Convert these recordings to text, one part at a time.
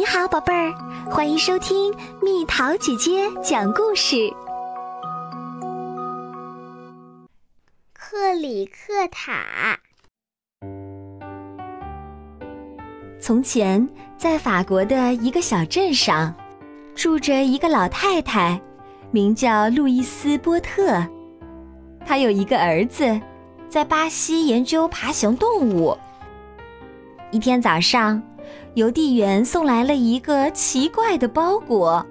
你好，宝贝儿，欢迎收听蜜桃姐姐讲故事。克里克塔。从前，在法国的一个小镇上，住着一个老太太，名叫路易斯·波特。她有一个儿子，在巴西研究爬行动物。一天早上，邮递员送来了一个奇怪的包裹。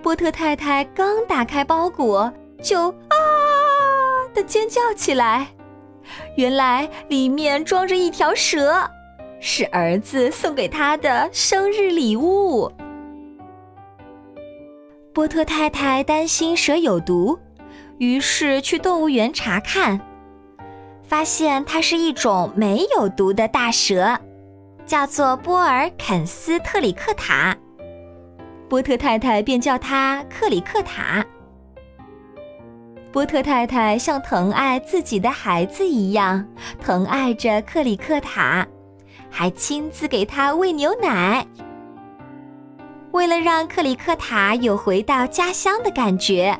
波特太太刚打开包裹，就啊的尖叫起来。原来里面装着一条蛇，是儿子送给她的生日礼物。波特太太担心蛇有毒，于是去动物园查看。发现它是一种没有毒的大蛇，叫做波尔肯斯特里克塔。波特太太便叫他克里克塔。波特太太像疼爱自己的孩子一样疼爱着克里克塔，还亲自给他喂牛奶。为了让克里克塔有回到家乡的感觉，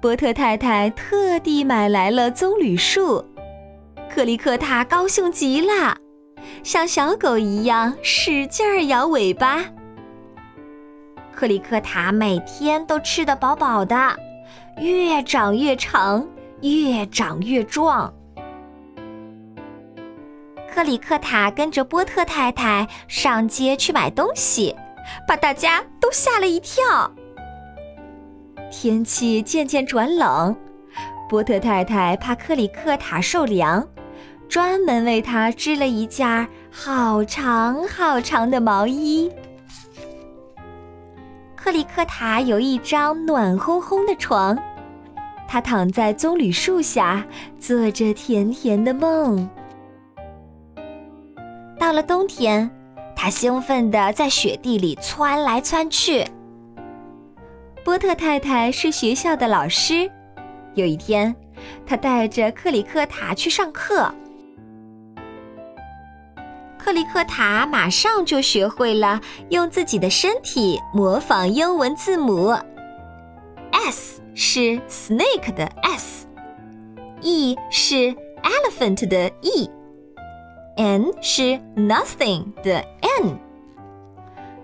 波特太太特地买来了棕榈树。克里克塔高兴极了，像小狗一样使劲儿摇尾巴。克里克塔每天都吃得饱饱的，越长越长，越长越壮。克里克塔跟着波特太太上街去买东西，把大家都吓了一跳。天气渐渐转冷，波特太太怕克里克塔受凉。专门为他织了一件好长好长的毛衣。克里克塔有一张暖烘烘的床，他躺在棕榈树下，做着甜甜的梦。到了冬天，他兴奋地在雪地里窜来窜去。波特太太是学校的老师，有一天，他带着克里克塔去上课。克里克塔马上就学会了用自己的身体模仿英文字母。S 是 snake 的 S，E 是 elephant 的 E，N 是 nothing 的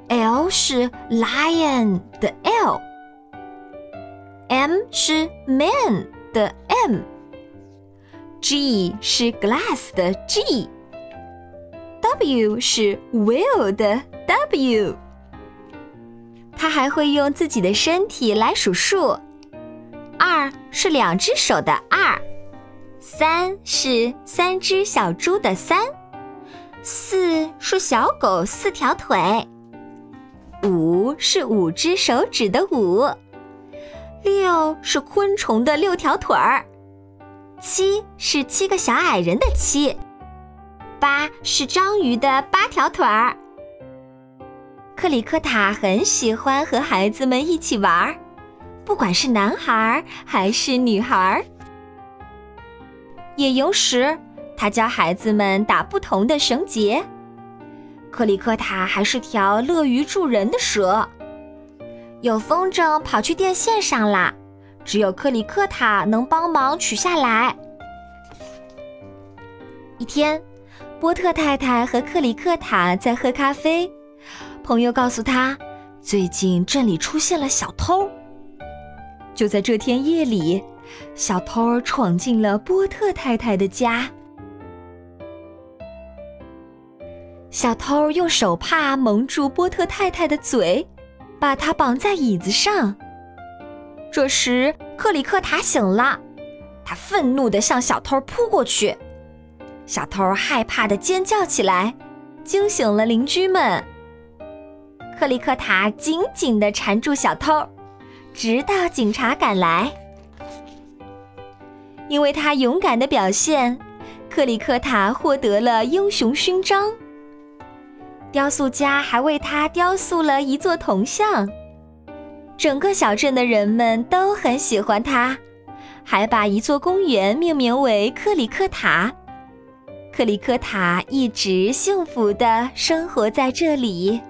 N，L 是 lion 的 L，M 是 man 的 M，G 是 glass 的 G。 W 是 will 的 W，他还会用自己的身体来数数。二是两只手的二，三是三只小猪的三，四是小狗四条腿，五是五只手指的五，六是昆虫的六条腿儿，七是七个小矮人的七。八是章鱼的八条腿儿。克里克塔很喜欢和孩子们一起玩儿，不管是男孩还是女孩。野游时，他教孩子们打不同的绳结。克里克塔还是条乐于助人的蛇。有风筝跑去电线上啦，只有克里克塔能帮忙取下来。一天。波特太太和克里克塔在喝咖啡，朋友告诉他，最近镇里出现了小偷。就在这天夜里，小偷闯进了波特太太的家。小偷用手帕蒙住波特太太的嘴，把她绑在椅子上。这时，克里克塔醒了，他愤怒地向小偷扑过去。小偷害怕的尖叫起来，惊醒了邻居们。克里克塔紧紧地缠住小偷，直到警察赶来。因为他勇敢的表现，克里克塔获得了英雄勋章。雕塑家还为他雕塑了一座铜像。整个小镇的人们都很喜欢他，还把一座公园命名为克里克塔。克里克塔一直幸福的生活在这里。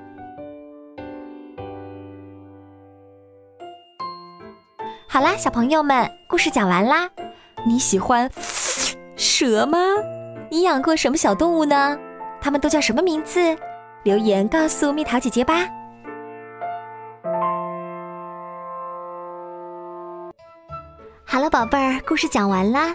好啦，小朋友们，故事讲完啦。你喜欢蛇吗？你养过什么小动物呢？它们都叫什么名字？留言告诉蜜桃姐姐吧。好了，宝贝儿，故事讲完啦。